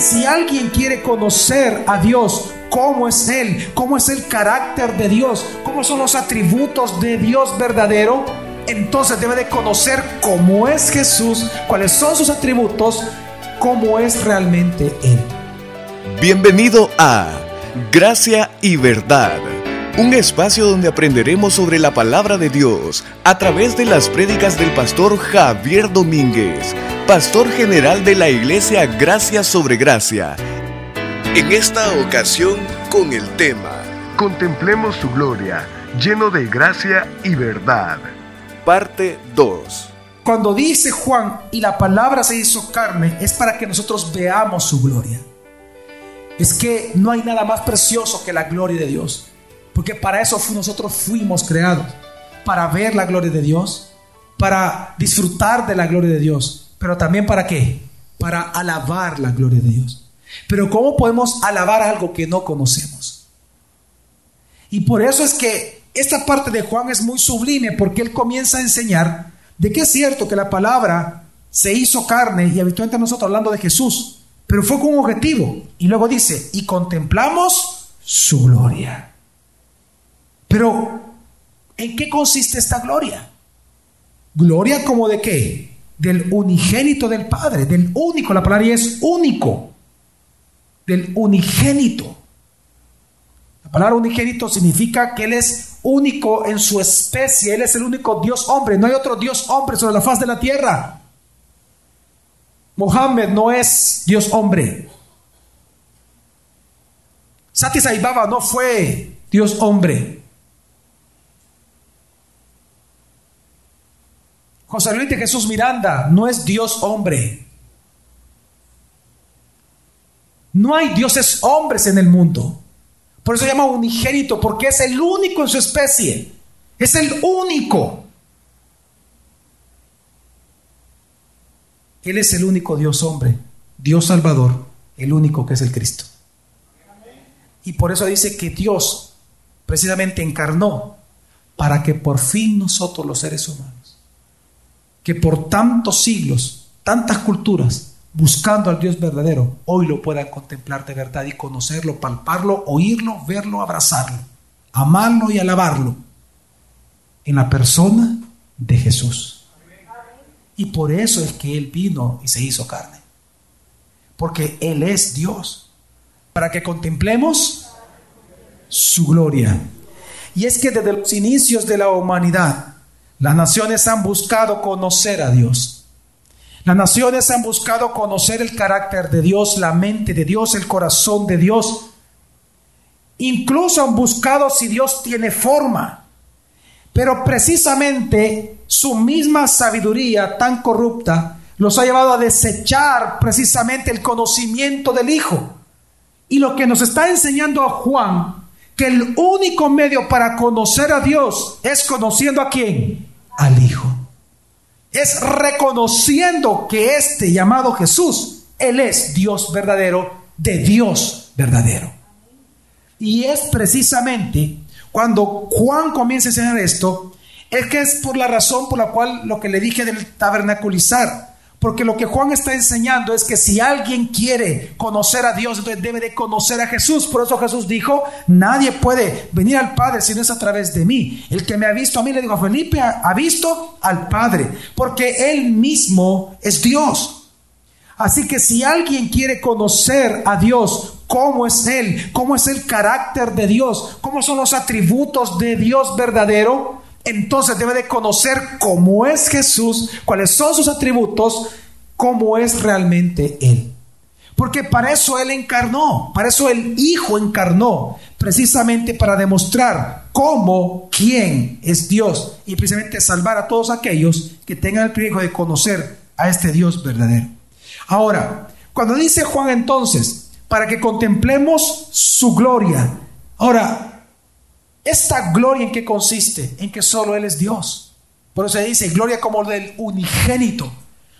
Si alguien quiere conocer a Dios, cómo es Él, cómo es el carácter de Dios, cómo son los atributos de Dios verdadero, entonces debe de conocer cómo es Jesús, cuáles son sus atributos, cómo es realmente Él. Bienvenido a Gracia y Verdad, un espacio donde aprenderemos sobre la palabra de Dios a través de las prédicas del pastor Javier Domínguez, pastor general de la iglesia Gracia sobre Gracia. En esta ocasión con el tema Contemplemos su gloria, lleno de gracia y verdad. Parte 2. Cuando dice Juan y la palabra se hizo carne, es para que nosotros veamos su gloria. Es que no hay nada más precioso que la gloria de Dios. Porque para eso nosotros fuimos creados. Para ver la gloria de Dios. Para disfrutar de la gloria de Dios. Pero también para qué? Para alabar la gloria de Dios. Pero ¿cómo podemos alabar algo que no conocemos? Y por eso es que esta parte de Juan es muy sublime porque él comienza a enseñar de que es cierto que la palabra se hizo carne y habitualmente nosotros hablando de Jesús, pero fue con un objetivo. Y luego dice, y contemplamos su gloria. Pero, ¿en qué consiste esta gloria? Gloria como de qué? Del unigénito del Padre, del único, la palabra es único, del unigénito. La palabra unigénito significa que Él es único en su especie, Él es el único Dios hombre, no hay otro Dios hombre sobre la faz de la tierra. Mohammed no es Dios hombre. Sati Saibaba no fue Dios hombre. José Luis de Jesús Miranda no es Dios hombre. No hay dioses hombres en el mundo. Por eso se llama unigénito, porque es el único en su especie. Es el único. Él es el único Dios hombre, Dios Salvador, el único que es el Cristo. Y por eso dice que Dios precisamente encarnó para que por fin nosotros los seres humanos, que por tantos siglos, tantas culturas, buscando al Dios verdadero, hoy lo puedan contemplar de verdad y conocerlo, palparlo, oírlo, verlo, abrazarlo, amarlo y alabarlo en la persona de Jesús. Y por eso es que Él vino y se hizo carne. Porque Él es Dios. Para que contemplemos su gloria. Y es que desde los inicios de la humanidad, las naciones han buscado conocer a Dios. Las naciones han buscado conocer el carácter de Dios, la mente de Dios, el corazón de Dios. Incluso han buscado si Dios tiene forma. Pero precisamente su misma sabiduría tan corrupta los ha llevado a desechar precisamente el conocimiento del Hijo. Y lo que nos está enseñando a Juan, que el único medio para conocer a Dios es conociendo a quién? Al Hijo. Es reconociendo que este llamado Jesús, Él es Dios verdadero, de Dios verdadero. Y es precisamente cuando Juan comienza a enseñar esto, es que es por la razón por la cual lo que le dije del tabernaculizar. Porque lo que Juan está enseñando es que si alguien quiere conocer a Dios, entonces debe de conocer a Jesús. Por eso Jesús dijo, nadie puede venir al Padre si no es a través de mí. El que me ha visto a mí, le digo a Felipe, ha visto al Padre. Porque Él mismo es Dios. Así que si alguien quiere conocer a Dios, cómo es Él, cómo es el carácter de Dios, cómo son los atributos de Dios verdadero, entonces debe de conocer cómo es Jesús, cuáles son sus atributos, cómo es realmente Él. Porque para eso Él encarnó, para eso el Hijo encarnó, precisamente para demostrar cómo, quién es Dios y precisamente salvar a todos aquellos que tengan el privilegio de conocer a este Dios verdadero. Ahora, cuando dice Juan entonces, para que contemplemos su gloria. Ahora, ¿esta gloria en qué consiste? En que solo Él es Dios. Por eso se dice gloria como del unigénito,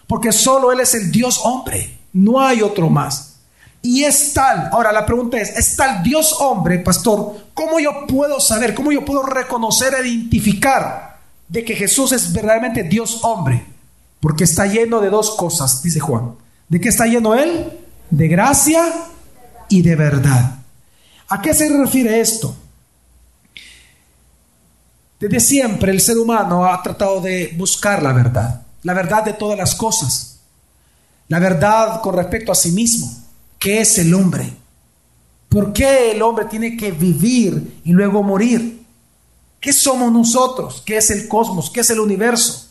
porque solo Él es el Dios hombre, no hay otro más. Y es tal, ahora la pregunta es, ¿es tal Dios hombre, pastor? ¿Cómo yo puedo saber, cómo yo puedo reconocer, identificar de que Jesús es verdaderamente Dios hombre? Porque está lleno de dos cosas, dice Juan. ¿De qué está lleno Él? de gracia y de verdad. ¿A qué se refiere esto? Desde siempre el ser humano ha tratado de buscar la verdad, la verdad de todas las cosas, la verdad con respecto a sí mismo, qué es el hombre, por qué el hombre tiene que vivir y luego morir, qué somos nosotros, qué es el cosmos, qué es el universo,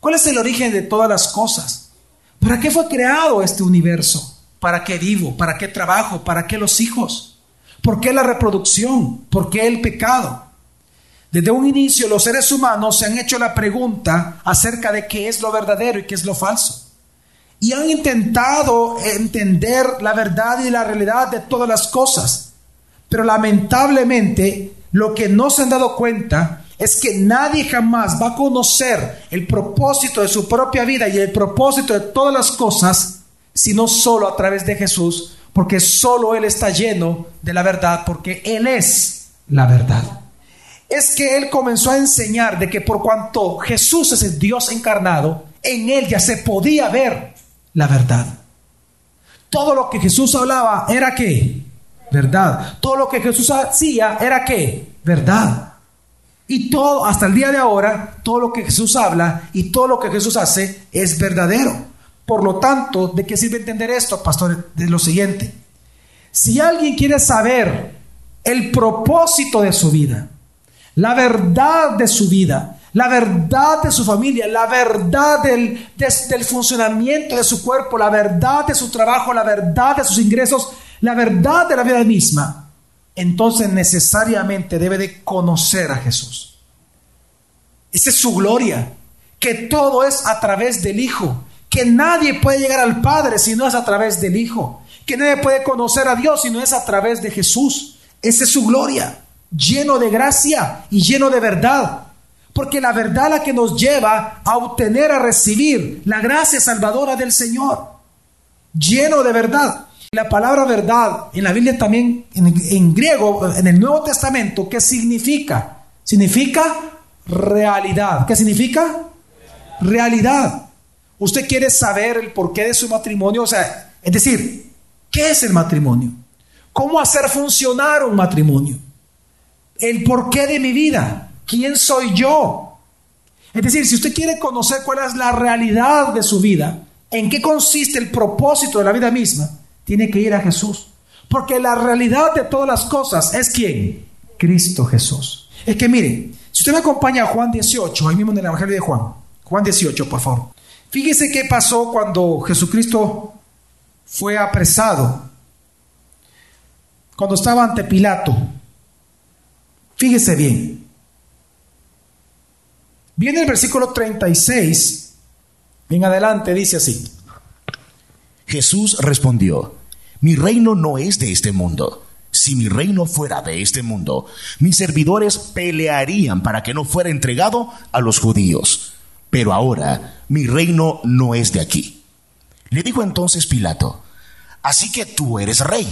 cuál es el origen de todas las cosas, para qué fue creado este universo, para qué vivo, para qué trabajo, para qué los hijos, por qué la reproducción, por qué el pecado. Desde un inicio los seres humanos se han hecho la pregunta acerca de qué es lo verdadero y qué es lo falso. Y han intentado entender la verdad y la realidad de todas las cosas. Pero lamentablemente lo que no se han dado cuenta es que nadie jamás va a conocer el propósito de su propia vida y el propósito de todas las cosas, sino solo a través de Jesús, porque solo Él está lleno de la verdad, porque Él es la verdad es que él comenzó a enseñar de que por cuanto Jesús es el Dios encarnado, en él ya se podía ver la verdad. Todo lo que Jesús hablaba era que verdad. Todo lo que Jesús hacía era que verdad. Y todo, hasta el día de ahora, todo lo que Jesús habla y todo lo que Jesús hace es verdadero. Por lo tanto, ¿de qué sirve entender esto, pastor? De lo siguiente. Si alguien quiere saber el propósito de su vida, la verdad de su vida, la verdad de su familia, la verdad del, del, funcionamiento de su cuerpo, la verdad de su trabajo, la verdad de sus ingresos, la verdad de la vida misma, entonces necesariamente debe de conocer a Jesús. Esa es su gloria, que todo es a través del Hijo, que nadie puede llegar al Padre si no es a través del Hijo, que nadie puede conocer a Dios si no es a través de Jesús. Esa es su gloria lleno de gracia y lleno de verdad. Porque la verdad la que nos lleva a obtener, a recibir la gracia salvadora del Señor. Lleno de verdad. La palabra verdad en la Biblia también, en, griego, en el Nuevo Testamento, ¿qué significa? Significa realidad. ¿Qué significa? Realidad. Usted quiere saber el porqué de su matrimonio, o sea, es decir, ¿qué es el matrimonio? ¿Cómo hacer funcionar un matrimonio? El porqué de mi vida, quién soy yo. Es decir, si usted quiere conocer cuál es la realidad de su vida, en qué consiste el propósito de la vida misma, tiene que ir a Jesús. Porque la realidad de todas las cosas es quién? Cristo Jesús. Es que mire, si usted me acompaña a Juan 18, ahí mismo en el Evangelio de Juan, Juan 18, por favor. Fíjese qué pasó cuando Jesucristo fue apresado, cuando estaba ante Pilato. Fíjese bien. Viene el versículo 36, en adelante dice así. Jesús respondió, mi reino no es de este mundo. Si mi reino fuera de este mundo, mis servidores pelearían para que no fuera entregado a los judíos. Pero ahora mi reino no es de aquí. Le dijo entonces Pilato, así que tú eres rey.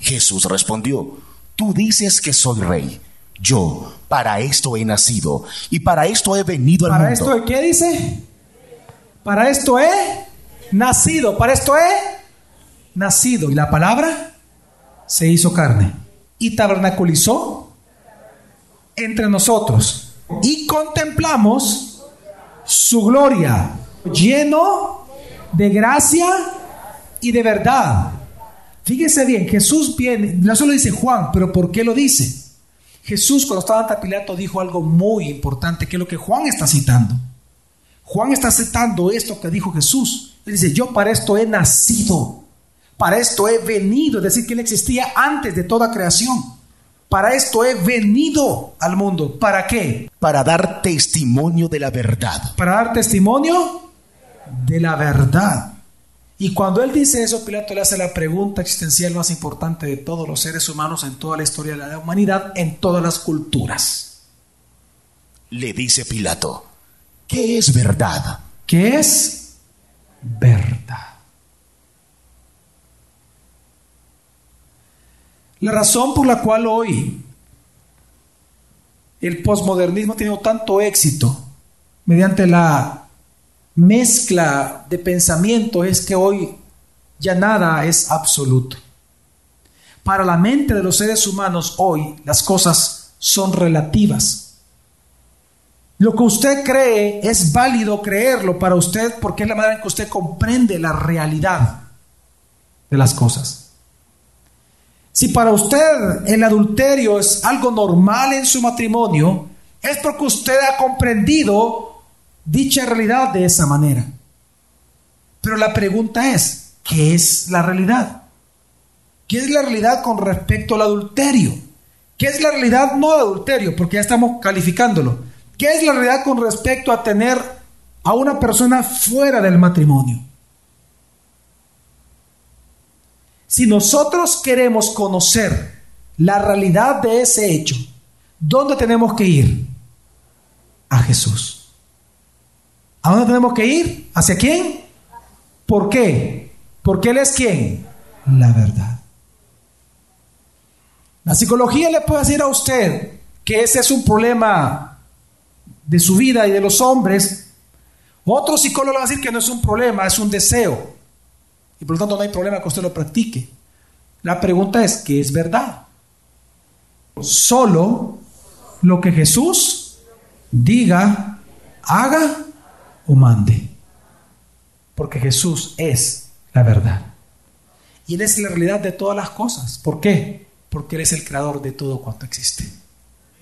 Jesús respondió, tú dices que soy rey. Yo para esto he nacido y para esto he venido al ¿Para mundo. ¿Para esto qué dice? Para esto he nacido, para esto he nacido. Y la palabra se hizo carne y tabernaculizó entre nosotros. Y contemplamos su gloria, lleno de gracia y de verdad. Fíjese bien, Jesús viene, no solo dice Juan, pero ¿por qué lo dice? Jesús cuando estaba ante Pilato dijo algo muy importante, que es lo que Juan está citando. Juan está citando esto que dijo Jesús. Él dice, yo para esto he nacido, para esto he venido, es decir, que él existía antes de toda creación. Para esto he venido al mundo. ¿Para qué? Para dar testimonio de la verdad. Para dar testimonio de la verdad. Y cuando él dice eso, Pilato le hace la pregunta existencial más importante de todos los seres humanos en toda la historia de la humanidad, en todas las culturas. Le dice Pilato, ¿qué es verdad? ¿Qué es verdad? La razón por la cual hoy el posmodernismo ha tenido tanto éxito mediante la mezcla de pensamiento es que hoy ya nada es absoluto. Para la mente de los seres humanos hoy las cosas son relativas. Lo que usted cree es válido creerlo para usted porque es la manera en que usted comprende la realidad de las cosas. Si para usted el adulterio es algo normal en su matrimonio, es porque usted ha comprendido dicha realidad de esa manera. Pero la pregunta es, ¿qué es la realidad? ¿Qué es la realidad con respecto al adulterio? ¿Qué es la realidad no de adulterio? Porque ya estamos calificándolo. ¿Qué es la realidad con respecto a tener a una persona fuera del matrimonio? Si nosotros queremos conocer la realidad de ese hecho, ¿dónde tenemos que ir? A Jesús. ¿A dónde tenemos que ir? ¿Hacia quién? ¿Por qué? Porque Él es quién? La verdad. La psicología le puede decir a usted que ese es un problema de su vida y de los hombres. Otro psicólogo le va a decir que no es un problema, es un deseo. Y por lo tanto no hay problema que usted lo practique. La pregunta es, ¿qué es verdad? Solo lo que Jesús diga, haga o mande. Porque Jesús es la verdad. Y Él es la realidad de todas las cosas. ¿Por qué? Porque Él es el creador de todo cuanto existe.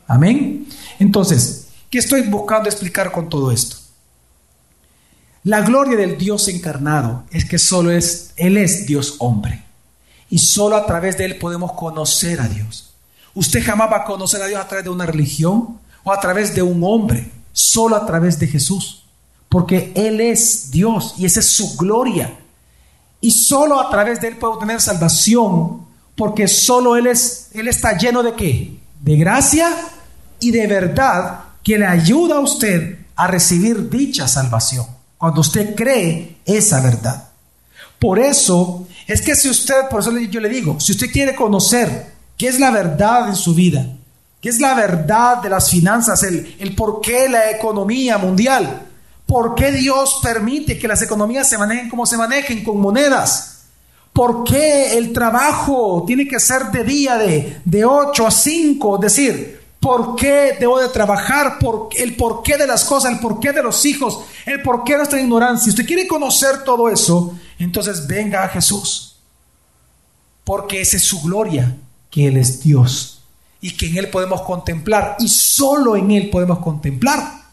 Amén. Entonces, ¿qué estoy buscando explicar con todo esto? La gloria del Dios encarnado es que solo es, Él es Dios hombre. Y solo a través de Él podemos conocer a Dios. Usted jamás va a conocer a Dios a través de una religión o a través de un hombre, solo a través de Jesús. Porque Él es Dios y esa es su gloria. Y solo a través de Él puede obtener salvación, porque solo Él, es, Él está lleno de qué? De gracia y de verdad que le ayuda a usted a recibir dicha salvación cuando usted cree esa verdad. Por eso es que si usted, por eso yo le digo, si usted quiere conocer qué es la verdad en su vida, qué es la verdad de las finanzas, el, el por qué la economía mundial, por qué Dios permite que las economías se manejen como se manejen, con monedas, por qué el trabajo tiene que ser de día de, de 8 a 5, es decir, por qué debo de trabajar, por, el porqué de las cosas, el porqué de los hijos, el porqué de nuestra ignorancia. Si usted quiere conocer todo eso, entonces venga a Jesús. Porque esa es su gloria, que Él es Dios y que en Él podemos contemplar y solo en Él podemos contemplar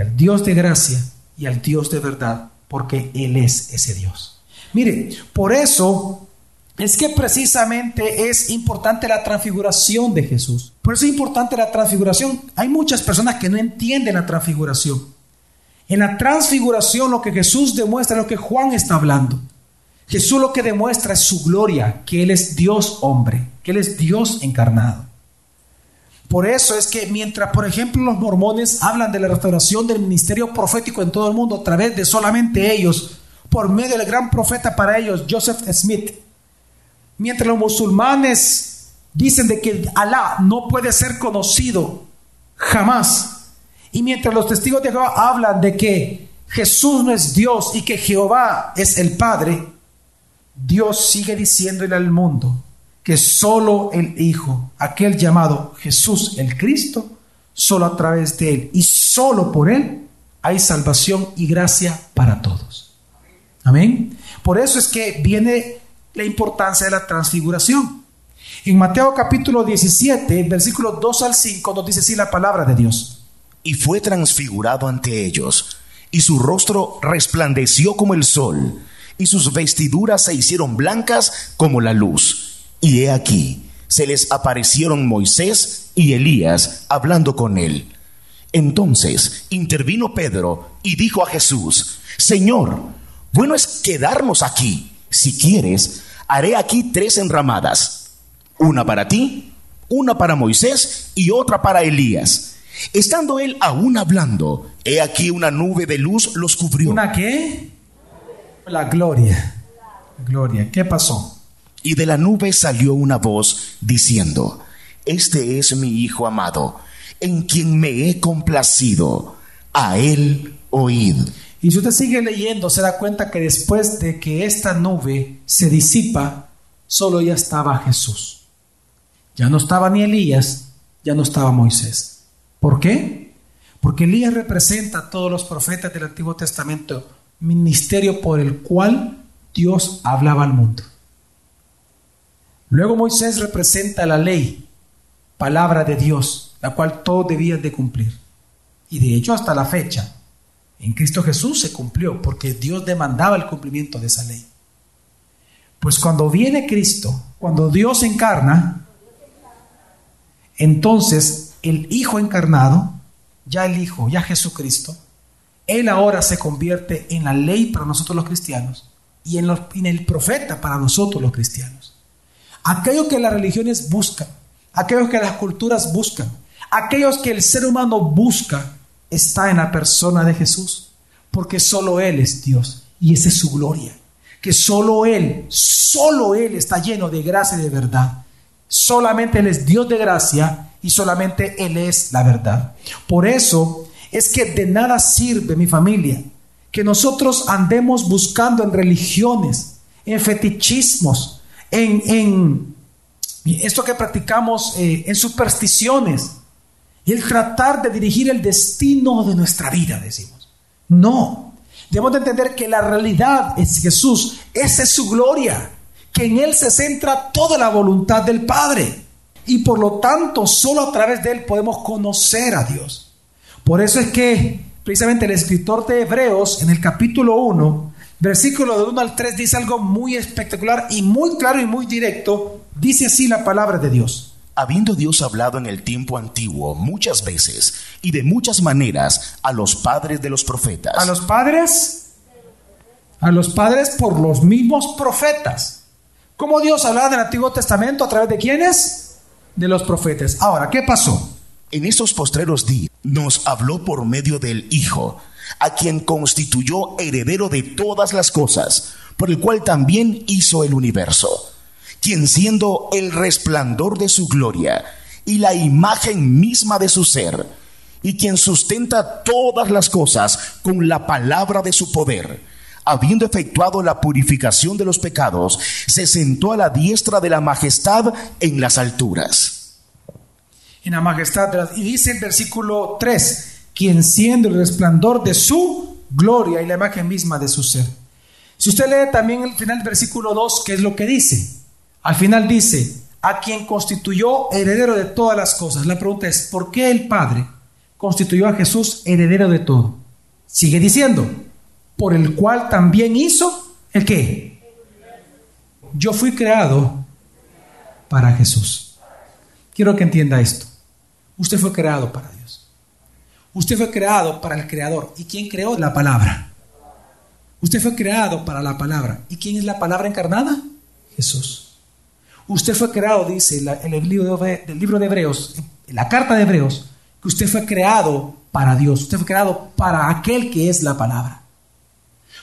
al Dios de gracia y al Dios de verdad, porque Él es ese Dios. Mire, por eso es que precisamente es importante la transfiguración de Jesús. Por eso es importante la transfiguración. Hay muchas personas que no entienden la transfiguración. En la transfiguración lo que Jesús demuestra es lo que Juan está hablando. Jesús lo que demuestra es su gloria, que Él es Dios hombre, que Él es Dios encarnado. Por eso es que mientras, por ejemplo, los mormones hablan de la restauración del ministerio profético en todo el mundo a través de solamente ellos, por medio del gran profeta para ellos, Joseph Smith, Mientras los musulmanes dicen de que Alá no puede ser conocido jamás. Y mientras los testigos de Jehová hablan de que Jesús no es Dios y que Jehová es el Padre, Dios sigue diciéndole al mundo que solo el Hijo, aquel llamado Jesús el Cristo, solo a través de Él y solo por Él hay salvación y gracia para todos. Amén. Por eso es que viene la importancia de la transfiguración. En Mateo capítulo 17, versículos 2 al 5, nos dice así la palabra de Dios. Y fue transfigurado ante ellos, y su rostro resplandeció como el sol, y sus vestiduras se hicieron blancas como la luz. Y he aquí, se les aparecieron Moisés y Elías hablando con él. Entonces intervino Pedro y dijo a Jesús, Señor, bueno es quedarnos aquí. Si quieres, haré aquí tres enramadas, una para ti, una para Moisés y otra para Elías. Estando él aún hablando, he aquí una nube de luz los cubrió. ¿Una qué? La gloria. Gloria. ¿Qué pasó? Y de la nube salió una voz diciendo, Este es mi Hijo amado, en quien me he complacido. A él oíd. Y si usted sigue leyendo, se da cuenta que después de que esta nube se disipa, solo ya estaba Jesús. Ya no estaba ni Elías, ya no estaba Moisés. ¿Por qué? Porque Elías representa a todos los profetas del Antiguo Testamento, ministerio por el cual Dios hablaba al mundo. Luego Moisés representa la ley, palabra de Dios, la cual todos debían de cumplir. Y de hecho hasta la fecha, en Cristo Jesús se cumplió porque Dios demandaba el cumplimiento de esa ley. Pues cuando viene Cristo, cuando Dios encarna, entonces el Hijo encarnado, ya el Hijo, ya Jesucristo, Él ahora se convierte en la ley para nosotros los cristianos y en, en el profeta para nosotros los cristianos. Aquello que las religiones buscan, aquellos que las culturas buscan, aquellos que el ser humano busca, está en la persona de Jesús, porque solo Él es Dios y esa es su gloria, que solo Él, solo Él está lleno de gracia y de verdad. Solamente Él es Dios de gracia y solamente Él es la verdad. Por eso es que de nada sirve mi familia que nosotros andemos buscando en religiones, en fetichismos, en, esto que practicamos, eh, en supersticiones, y el tratar de dirigir el destino de nuestra vida, decimos. No, debemos de entender que la realidad es Jesús, esa es su gloria, que en Él se centra toda la voluntad del Padre. Y por lo tanto, solo a través de Él podemos conocer a Dios. Por eso es que precisamente el escritor de Hebreos, en el capítulo 1, versículo de 1 al 3, dice algo muy espectacular y muy claro y muy directo. Dice así la palabra de Dios. Habiendo Dios hablado en el tiempo antiguo muchas veces y de muchas maneras a los padres de los profetas. A los padres, a los padres por los mismos profetas. ¿Cómo Dios hablaba del Antiguo Testamento? ¿A través de quiénes? De los profetas. Ahora, ¿qué pasó? En estos postreros días nos habló por medio del Hijo, a quien constituyó heredero de todas las cosas, por el cual también hizo el universo quien siendo el resplandor de su gloria y la imagen misma de su ser, y quien sustenta todas las cosas con la palabra de su poder, habiendo efectuado la purificación de los pecados, se sentó a la diestra de la majestad en las alturas. En la majestad. Y dice el versículo 3, quien siendo el resplandor de su gloria y la imagen misma de su ser. Si usted lee también el final del versículo 2, ¿qué es lo que dice? Al final dice, a quien constituyó heredero de todas las cosas. La pregunta es, ¿por qué el Padre constituyó a Jesús heredero de todo? Sigue diciendo, por el cual también hizo el qué? Yo fui creado para Jesús. Quiero que entienda esto. Usted fue creado para Dios. Usted fue creado para el Creador. ¿Y quién creó la palabra? Usted fue creado para la palabra. ¿Y quién es la palabra encarnada? Jesús. Usted fue creado, dice en el libro de, del libro de Hebreos, en la carta de Hebreos, que usted fue creado para Dios, usted fue creado para aquel que es la palabra.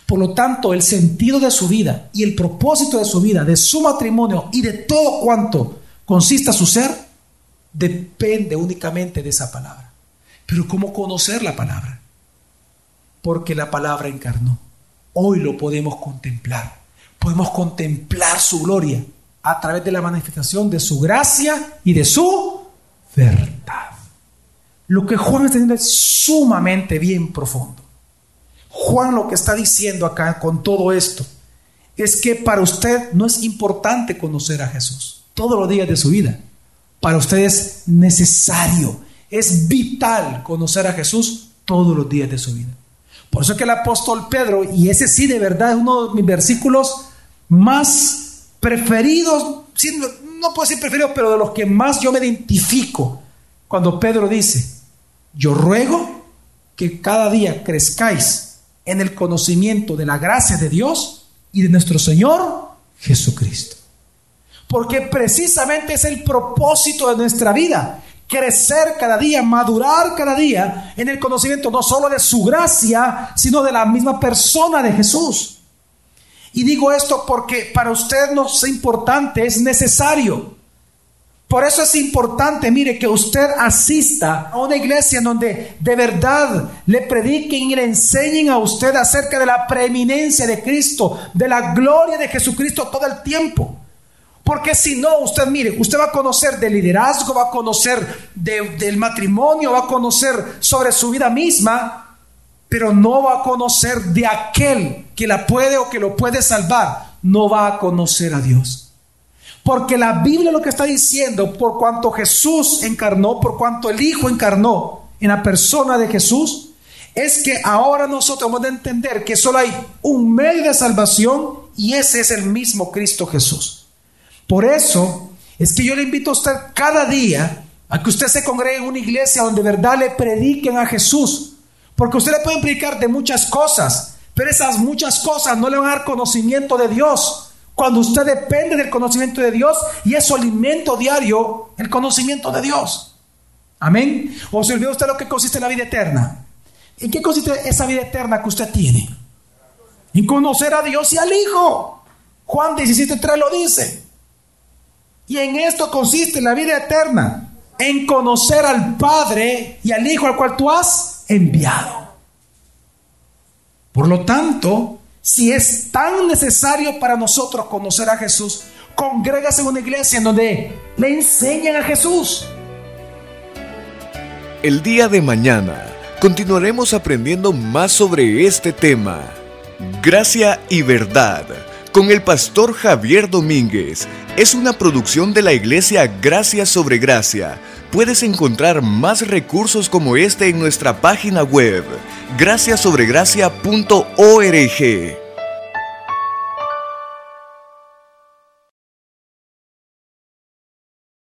Por lo tanto, el sentido de su vida y el propósito de su vida, de su matrimonio y de todo cuanto consista su ser, depende únicamente de esa palabra. Pero ¿cómo conocer la palabra? Porque la palabra encarnó. Hoy lo podemos contemplar. Podemos contemplar su gloria a través de la manifestación de su gracia y de su verdad. Lo que Juan está diciendo es sumamente bien profundo. Juan lo que está diciendo acá con todo esto es que para usted no es importante conocer a Jesús todos los días de su vida. Para usted es necesario, es vital conocer a Jesús todos los días de su vida. Por eso que el apóstol Pedro, y ese sí de verdad es uno de mis versículos más preferidos, no puedo decir preferidos, pero de los que más yo me identifico, cuando Pedro dice, yo ruego que cada día crezcáis en el conocimiento de la gracia de Dios y de nuestro Señor Jesucristo. Porque precisamente es el propósito de nuestra vida, crecer cada día, madurar cada día en el conocimiento no solo de su gracia, sino de la misma persona de Jesús. Y digo esto porque para usted no es importante, es necesario. Por eso es importante, mire, que usted asista a una iglesia en donde de verdad le prediquen y le enseñen a usted acerca de la preeminencia de Cristo, de la gloria de Jesucristo todo el tiempo. Porque si no, usted mire, usted va a conocer del liderazgo, va a conocer del matrimonio, va a conocer sobre su vida misma, pero no va a conocer de aquel que la puede o que lo puede salvar. No va a conocer a Dios. Porque la Biblia lo que está diciendo, por cuanto Jesús encarnó, por cuanto el Hijo encarnó en la persona de Jesús, es que ahora nosotros vamos a entender que solo hay un medio de salvación y ese es el mismo Cristo Jesús. Por eso es que yo le invito a usted cada día a que usted se congregue en una iglesia donde de verdad le prediquen a Jesús. Porque usted le puede predicar de muchas cosas, pero esas muchas cosas no le van a dar conocimiento de Dios. Cuando usted depende del conocimiento de Dios y es su alimento diario, el conocimiento de Dios. Amén. ¿O se olvidó usted lo que consiste la vida eterna? ¿En qué consiste esa vida eterna que usted tiene? En conocer a Dios y al Hijo. Juan 17.3 lo dice. Y en esto consiste la vida eterna. En conocer al Padre y al Hijo al cual tú has enviado. Por lo tanto, si es tan necesario para nosotros conocer a Jesús, congrégase en una iglesia en donde le enseñan a Jesús. El día de mañana continuaremos aprendiendo más sobre este tema. Gracia y verdad con el pastor Javier Domínguez. Es una producción de la iglesia Gracia sobre Gracia. Puedes encontrar más recursos como este en nuestra página web, graciasobregracia.org.